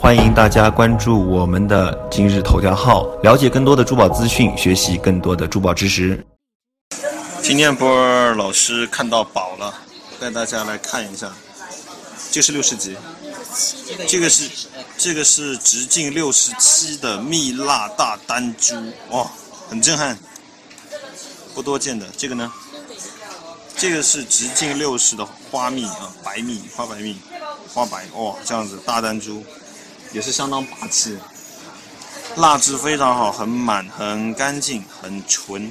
欢迎大家关注我们的今日头条号，了解更多的珠宝资讯，学习更多的珠宝知识。今天波儿老师看到宝了，带大家来看一下，这是六十级，这个是这个是直径六十七的蜜蜡大单珠，哇，很震撼，不多见的。这个呢，这个是直径六十的花蜜啊，白蜜花白蜜，花白哇，这样子大单珠。也是相当霸气，蜡质非常好，很满，很干净，很纯，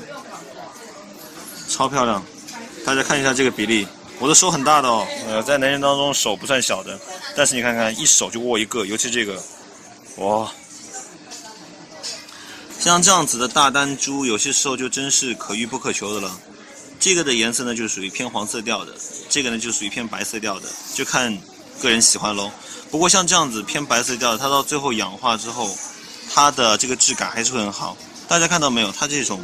超漂亮。大家看一下这个比例，我的手很大的哦，呃，在男人当中手不算小的，但是你看看，一手就握一个，尤其这个，哇，像这样子的大丹珠，有些时候就真是可遇不可求的了。这个的颜色呢，就是属于偏黄色调的，这个呢就属于偏白色调的，就看个人喜欢喽。不过像这样子偏白色调，它到最后氧化之后，它的这个质感还是会很好。大家看到没有？它这种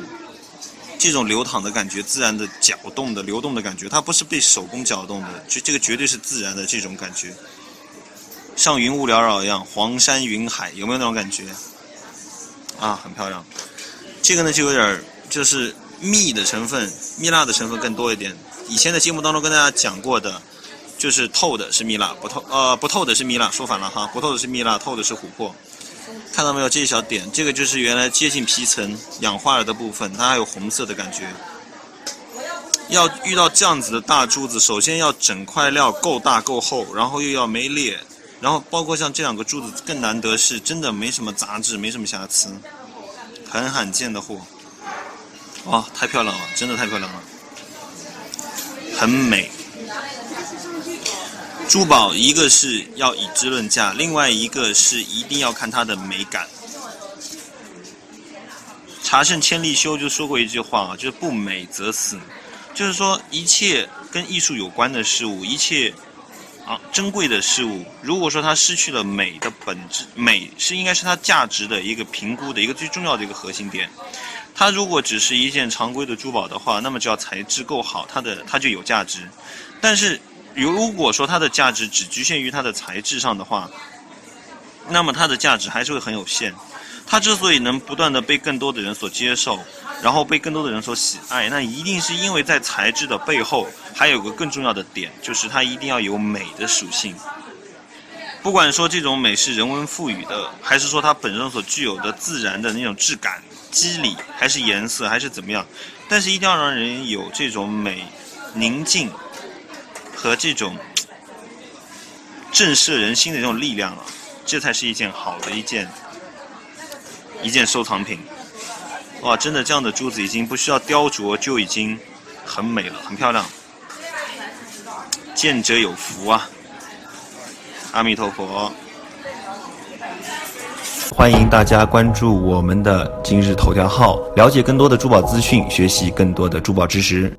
这种流淌的感觉，自然的搅动的流动的感觉，它不是被手工搅动的，就这个绝对是自然的这种感觉，像云雾缭绕一样，黄山云海，有没有那种感觉？啊，很漂亮。这个呢就有点就是蜜的成分，蜜蜡的成分更多一点。以前的节目当中跟大家讲过的。就是透的是蜜蜡，不透呃不透的是蜜蜡，说反了哈，不透的是蜜蜡，透的是琥珀。看到没有这一小点，这个就是原来接近皮层氧化了的部分，它还有红色的感觉。要遇到这样子的大珠子，首先要整块料够大够厚，然后又要没裂，然后包括像这两个珠子更难得是真的没什么杂质，没什么瑕疵，很罕见的货。哇，太漂亮了，真的太漂亮了，很美。珠宝一个是要以质论价，另外一个是一定要看它的美感。茶圣千利休就说过一句话啊，就是不美则死，就是说一切跟艺术有关的事物，一切啊珍贵的事物，如果说它失去了美的本质，美是应该是它价值的一个评估的一个最重要的一个核心点。它如果只是一件常规的珠宝的话，那么只要材质够好，它的它就有价值。但是如果说它的价值只局限于它的材质上的话，那么它的价值还是会很有限。它之所以能不断的被更多的人所接受，然后被更多的人所喜爱，那一定是因为在材质的背后还有个更重要的点，就是它一定要有美的属性。不管说这种美是人文赋予的，还是说它本身所具有的自然的那种质感、肌理，还是颜色，还是怎么样，但是一定要让人有这种美、宁静。和这种震慑人心的这种力量啊，这才是一件好的一件一件收藏品。哇，真的这样的珠子已经不需要雕琢就已经很美了，很漂亮。见者有福啊！阿弥陀佛。欢迎大家关注我们的今日头条号，了解更多的珠宝资讯，学习更多的珠宝知识。